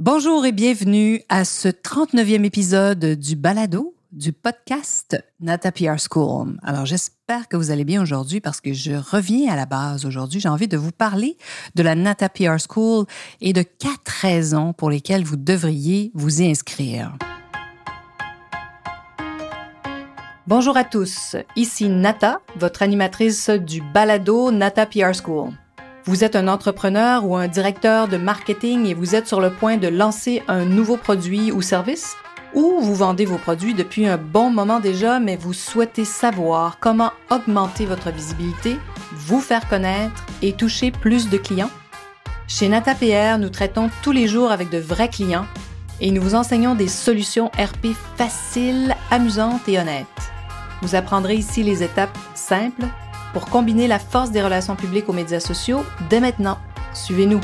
Bonjour et bienvenue à ce 39e épisode du balado du podcast Nata PR School. Alors j'espère que vous allez bien aujourd'hui parce que je reviens à la base aujourd'hui. J'ai envie de vous parler de la Nata PR School et de quatre raisons pour lesquelles vous devriez vous y inscrire. Bonjour à tous, ici Nata, votre animatrice du balado Nata PR School. Vous êtes un entrepreneur ou un directeur de marketing et vous êtes sur le point de lancer un nouveau produit ou service? Ou vous vendez vos produits depuis un bon moment déjà, mais vous souhaitez savoir comment augmenter votre visibilité, vous faire connaître et toucher plus de clients? Chez NataPR, nous traitons tous les jours avec de vrais clients et nous vous enseignons des solutions RP faciles, amusantes et honnêtes. Vous apprendrez ici les étapes simples pour combiner la force des relations publiques aux médias sociaux dès maintenant. Suivez-nous.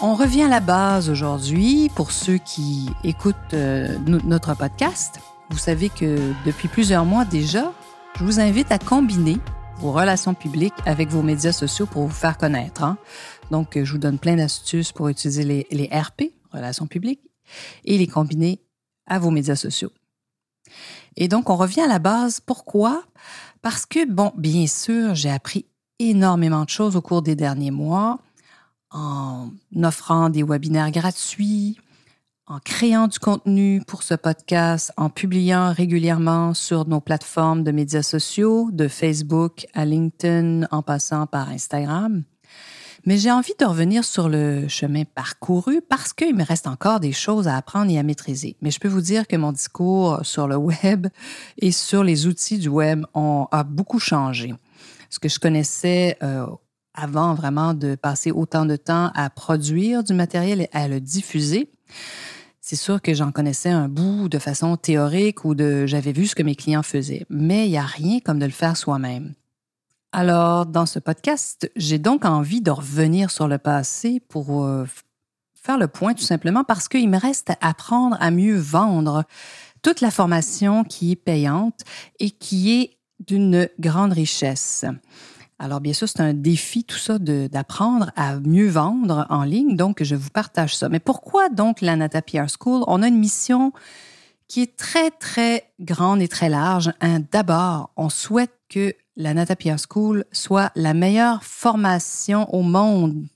On revient à la base aujourd'hui pour ceux qui écoutent euh, notre podcast. Vous savez que depuis plusieurs mois déjà, je vous invite à combiner vos relations publiques avec vos médias sociaux pour vous faire connaître. Hein. Donc, je vous donne plein d'astuces pour utiliser les, les RP, relations publiques, et les combiner à vos médias sociaux. Et donc, on revient à la base. Pourquoi? Parce que, bon, bien sûr, j'ai appris énormément de choses au cours des derniers mois en offrant des webinaires gratuits, en créant du contenu pour ce podcast, en publiant régulièrement sur nos plateformes de médias sociaux, de Facebook à LinkedIn, en passant par Instagram. Mais j'ai envie de revenir sur le chemin parcouru parce qu'il me reste encore des choses à apprendre et à maîtriser. Mais je peux vous dire que mon discours sur le web et sur les outils du web ont, a beaucoup changé. Ce que je connaissais euh, avant vraiment de passer autant de temps à produire du matériel et à le diffuser, c'est sûr que j'en connaissais un bout de façon théorique ou de j'avais vu ce que mes clients faisaient, mais il n'y a rien comme de le faire soi-même. Alors, dans ce podcast, j'ai donc envie de revenir sur le passé pour euh, faire le point tout simplement parce qu'il me reste à apprendre à mieux vendre toute la formation qui est payante et qui est d'une grande richesse. Alors, bien sûr, c'est un défi, tout ça, d'apprendre à mieux vendre en ligne. Donc, je vous partage ça. Mais pourquoi donc la Nata PR School? On a une mission qui est très, très grande et très large. D'abord, on souhaite que la Natapia School soit la meilleure formation au monde,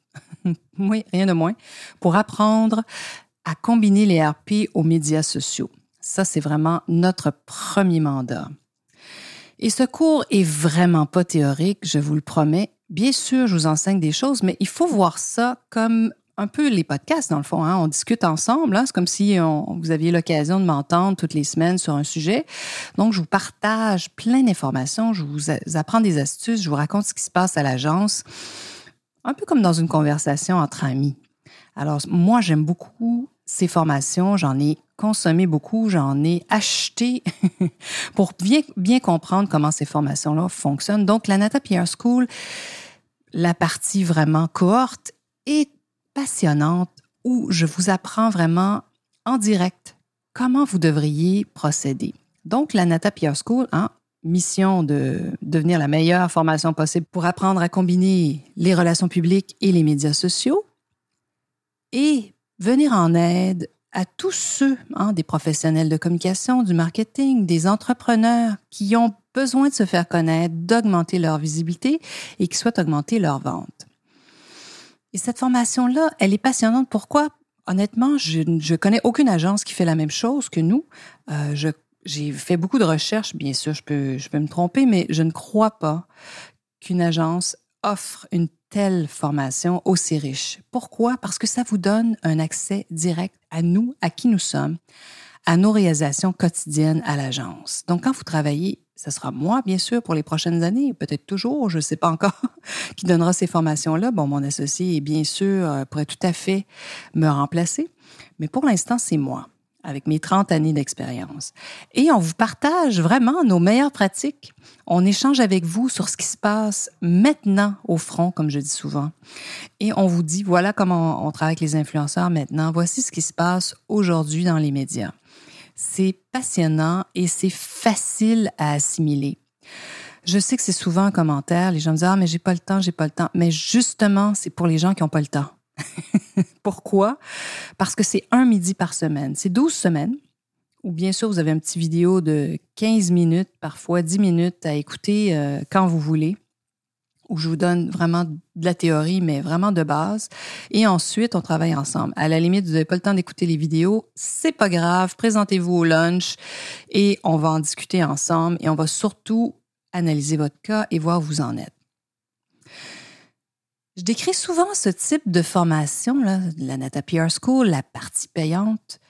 oui, rien de moins, pour apprendre à combiner les RP aux médias sociaux. Ça, c'est vraiment notre premier mandat. Et ce cours est vraiment pas théorique, je vous le promets. Bien sûr, je vous enseigne des choses, mais il faut voir ça comme un peu les podcasts, dans le fond. Hein. On discute ensemble. Hein. C'est comme si vous aviez l'occasion de m'entendre toutes les semaines sur un sujet. Donc, je vous partage plein d'informations. Je vous apprends des astuces. Je vous raconte ce qui se passe à l'agence. Un peu comme dans une conversation entre amis. Alors, moi, j'aime beaucoup ces formations. J'en ai consommé beaucoup. J'en ai acheté pour bien, bien comprendre comment ces formations-là fonctionnent. Donc, la Nata Pierre School, la partie vraiment cohorte est passionnante où je vous apprends vraiment en direct comment vous devriez procéder. Donc, la Nata PR School, hein, mission de devenir la meilleure formation possible pour apprendre à combiner les relations publiques et les médias sociaux et venir en aide à tous ceux, hein, des professionnels de communication, du marketing, des entrepreneurs qui ont besoin de se faire connaître, d'augmenter leur visibilité et qui souhaitent augmenter leur vente. Et cette formation-là, elle est passionnante. Pourquoi? Honnêtement, je ne connais aucune agence qui fait la même chose que nous. Euh, j'ai fait beaucoup de recherches, bien sûr, je peux, je peux me tromper, mais je ne crois pas qu'une agence offre une telle formation aussi riche. Pourquoi? Parce que ça vous donne un accès direct à nous, à qui nous sommes, à nos réalisations quotidiennes à l'agence. Donc, quand vous travaillez ce sera moi, bien sûr, pour les prochaines années, peut-être toujours, je ne sais pas encore, qui donnera ces formations-là. Bon, mon associé, bien sûr, euh, pourrait tout à fait me remplacer, mais pour l'instant, c'est moi, avec mes 30 années d'expérience. Et on vous partage vraiment nos meilleures pratiques. On échange avec vous sur ce qui se passe maintenant au front, comme je dis souvent. Et on vous dit, voilà comment on travaille avec les influenceurs maintenant. Voici ce qui se passe aujourd'hui dans les médias. C'est passionnant et c'est facile à assimiler. Je sais que c'est souvent un commentaire. Les gens me disent Ah, mais j'ai pas le temps, j'ai pas le temps. Mais justement, c'est pour les gens qui n'ont pas le temps. Pourquoi? Parce que c'est un midi par semaine. C'est 12 semaines. Ou bien sûr, vous avez un petit vidéo de 15 minutes, parfois 10 minutes à écouter euh, quand vous voulez où je vous donne vraiment de la théorie, mais vraiment de base. Et ensuite, on travaille ensemble. À la limite, vous n'avez pas le temps d'écouter les vidéos, c'est pas grave. Présentez-vous au lunch et on va en discuter ensemble et on va surtout analyser votre cas et voir où vous en êtes. Je décris souvent ce type de formation, la Nata PR School, la partie payante,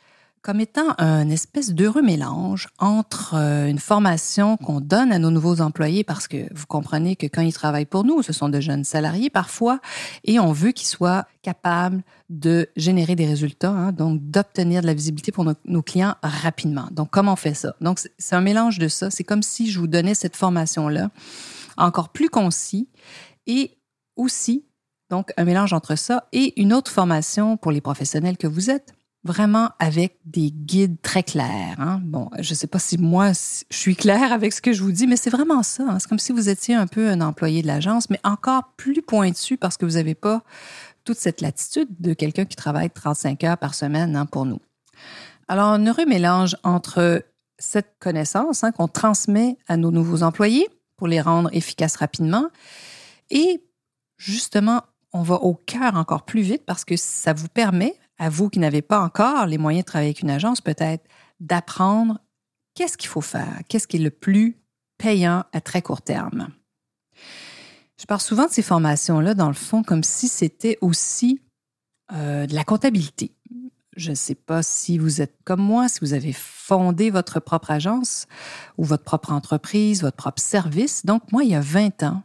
comme étant un espèce d'heureux mélange entre euh, une formation qu'on donne à nos nouveaux employés parce que vous comprenez que quand ils travaillent pour nous, ce sont de jeunes salariés parfois, et on veut qu'ils soient capables de générer des résultats, hein, donc d'obtenir de la visibilité pour nos, clients rapidement. Donc, comment on fait ça? Donc, c'est un mélange de ça. C'est comme si je vous donnais cette formation-là encore plus concis et aussi, donc, un mélange entre ça et une autre formation pour les professionnels que vous êtes vraiment avec des guides très clairs. Hein. Bon, je ne sais pas si moi, je suis claire avec ce que je vous dis, mais c'est vraiment ça. Hein. C'est comme si vous étiez un peu un employé de l'agence, mais encore plus pointu parce que vous n'avez pas toute cette latitude de quelqu'un qui travaille 35 heures par semaine hein, pour nous. Alors, un heureux mélange entre cette connaissance qu'on transmet à nos nouveaux employés pour les rendre efficaces rapidement et justement, on va au cœur encore plus vite parce que ça vous permet à vous qui n'avez pas encore les moyens de travailler avec une agence, peut-être d'apprendre qu'est-ce qu'il faut faire, qu'est-ce qui est le plus payant à très court terme. Je parle souvent de ces formations-là, dans le fond, comme si c'était aussi euh, de la comptabilité. Je ne sais pas si vous êtes comme moi, si vous avez fondé votre propre agence ou votre propre entreprise, votre propre service. Donc, moi, il y a 20 ans,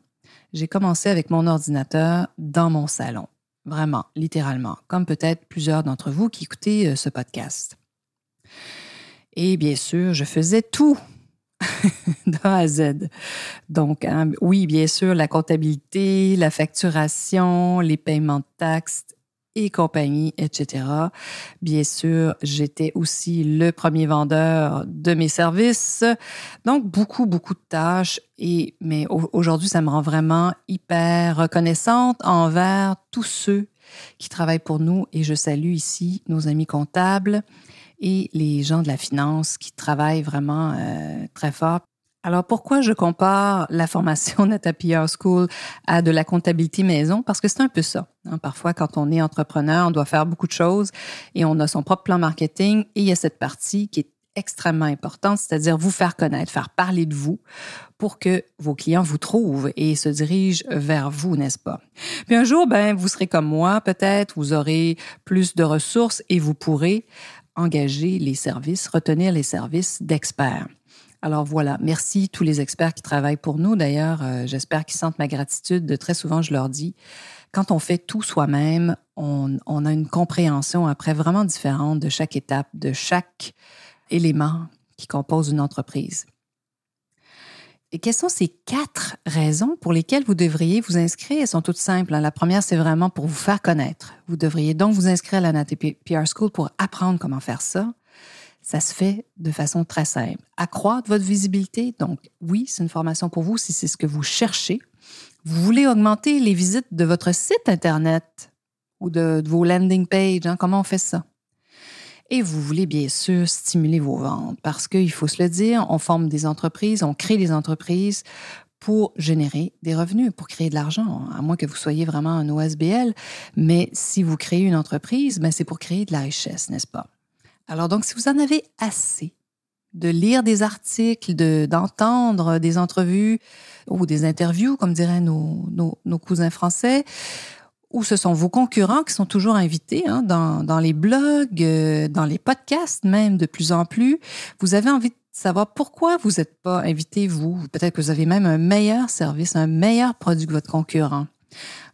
j'ai commencé avec mon ordinateur dans mon salon. Vraiment, littéralement, comme peut-être plusieurs d'entre vous qui écoutez euh, ce podcast. Et bien sûr, je faisais tout de A à Z. Donc, hein, oui, bien sûr, la comptabilité, la facturation, les paiements de taxes, et compagnie, etc. Bien sûr, j'étais aussi le premier vendeur de mes services. Donc, beaucoup, beaucoup de tâches. Et, mais aujourd'hui, ça me rend vraiment hyper reconnaissante envers tous ceux qui travaillent pour nous. Et je salue ici nos amis comptables et les gens de la finance qui travaillent vraiment euh, très fort alors, pourquoi je compare la formation Nata PR School à de la comptabilité maison? Parce que c'est un peu ça. Hein. Parfois, quand on est entrepreneur, on doit faire beaucoup de choses et on a son propre plan marketing et il y a cette partie qui est extrêmement importante, c'est-à-dire vous faire connaître, faire parler de vous pour que vos clients vous trouvent et se dirigent vers vous, n'est-ce pas? Puis un jour, ben, vous serez comme moi, peut-être, vous aurez plus de ressources et vous pourrez engager les services, retenir les services d'experts. Alors voilà, merci tous les experts qui travaillent pour nous. D'ailleurs, euh, j'espère qu'ils sentent ma gratitude. Très souvent, je leur dis, quand on fait tout soi-même, on, a une compréhension après vraiment différente de chaque étape, de chaque élément qui compose une entreprise. Et quelles sont ces quatre raisons pour lesquelles vous devriez vous inscrire? Elles sont toutes simples. Hein. La première, c'est vraiment pour vous faire connaître. Vous devriez donc vous inscrire à la PR School pour apprendre comment faire ça. Ça se fait de façon très simple. Accroître votre visibilité, donc oui, c'est une formation pour vous si c'est ce que vous cherchez. Vous voulez augmenter les visites de votre site Internet ou de, vos landing pages. Hein? Comment on fait ça? Et vous voulez bien sûr stimuler vos ventes parce qu'il faut se le dire, on forme des entreprises, on crée des entreprises pour générer des revenus, pour créer de l'argent, à moins que vous soyez vraiment un OSBL. Mais si vous créez une entreprise, ben c'est pour créer de la richesse, n'est-ce pas? Alors donc, si vous en avez assez de lire des articles, d'entendre des entrevues ou des interviews, comme diraient nos, cousins français, ou ce sont vos concurrents qui sont toujours invités hein, dans, dans, les blogs, euh, dans les podcasts même de plus en plus. Vous avez envie de savoir pourquoi vous n'êtes pas invité, vous. Peut-être que vous avez même un meilleur service, un meilleur produit que votre concurrent.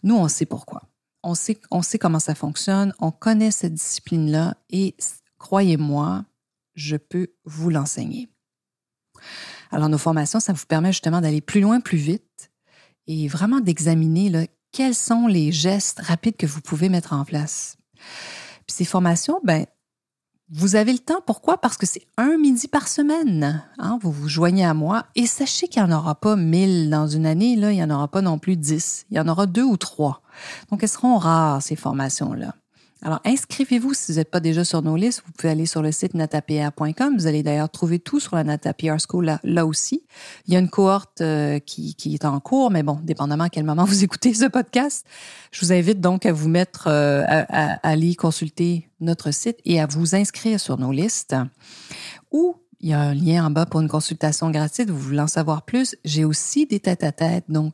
Nous, on sait pourquoi. On sait, on sait comment ça fonctionne, on connaît cette discipline-là et croyez-moi, je peux vous l'enseigner. Alors, nos formations, ça vous permet justement d'aller plus loin, plus vite et vraiment d'examiner quels sont les gestes rapides que vous pouvez mettre en place. Puis ces formations, ben, Vous avez le temps, pourquoi? Parce que c'est un midi par semaine. Hein? Vous vous joignez à moi et sachez qu'il n'y en aura pas mille dans une année, il n'y en aura pas non plus dix. Il y en aura deux ou trois. Donc, elles seront rares, ces formations-là. Alors, inscrivez-vous si vous n'êtes pas déjà sur nos listes. Vous pouvez aller sur le site natapr.com. Vous allez d'ailleurs trouver tout sur la Natapr School là, aussi. Il y a une cohorte euh, qui, est en cours, mais bon, dépendamment à quel moment vous écoutez ce podcast, je vous invite donc à vous mettre, euh, à, aller consulter notre site et à vous inscrire sur nos listes. Ou il y a un lien en bas pour une consultation gratuite. Vous voulez en savoir plus? J'ai aussi des tête-à-tête, donc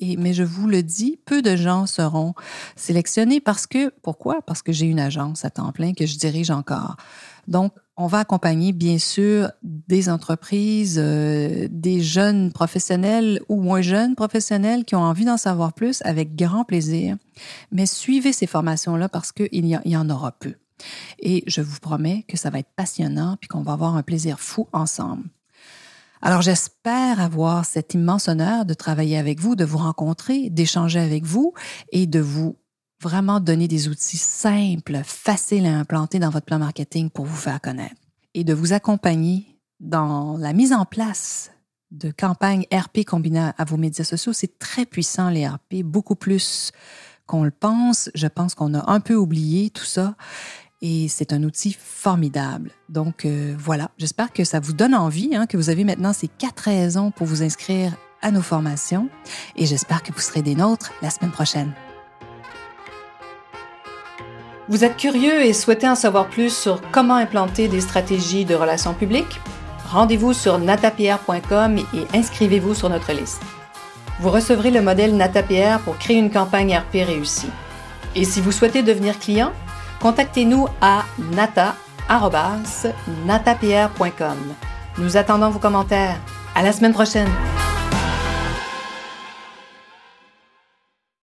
et, mais je vous le dis, peu de gens seront sélectionnés parce que, pourquoi? Parce que j'ai une agence à temps plein que je dirige encore. Donc, on va accompagner, bien sûr, des entreprises, euh, des jeunes professionnels ou moins jeunes professionnels qui ont envie d'en savoir plus avec grand plaisir. Mais suivez ces formations-là parce qu'il y, y en aura peu. Et je vous promets que ça va être passionnant puis qu'on va avoir un plaisir fou ensemble. Alors j'espère avoir cet immense honneur de travailler avec vous, de vous rencontrer, d'échanger avec vous et de vous vraiment donner des outils simples, faciles à implanter dans votre plan marketing pour vous faire connaître et de vous accompagner dans la mise en place de campagnes RP combinées à vos médias sociaux. C'est très puissant les RP, beaucoup plus qu'on le pense. Je pense qu'on a un peu oublié tout ça et c'est un outil formidable. Donc euh, voilà, j'espère que ça vous donne envie, hein, que vous avez maintenant ces quatre raisons pour vous inscrire à nos formations et j'espère que vous serez des nôtres la semaine prochaine. Vous êtes curieux et souhaitez en savoir plus sur comment implanter des stratégies de relations publiques? Rendez-vous sur natapierre.com et inscrivez-vous sur notre liste. Vous recevrez le modèle Natapierre pour créer une campagne RP réussie. Et si vous souhaitez devenir client, contactez-nous à nata.natapierre.com. Nous attendons vos commentaires. À la semaine prochaine!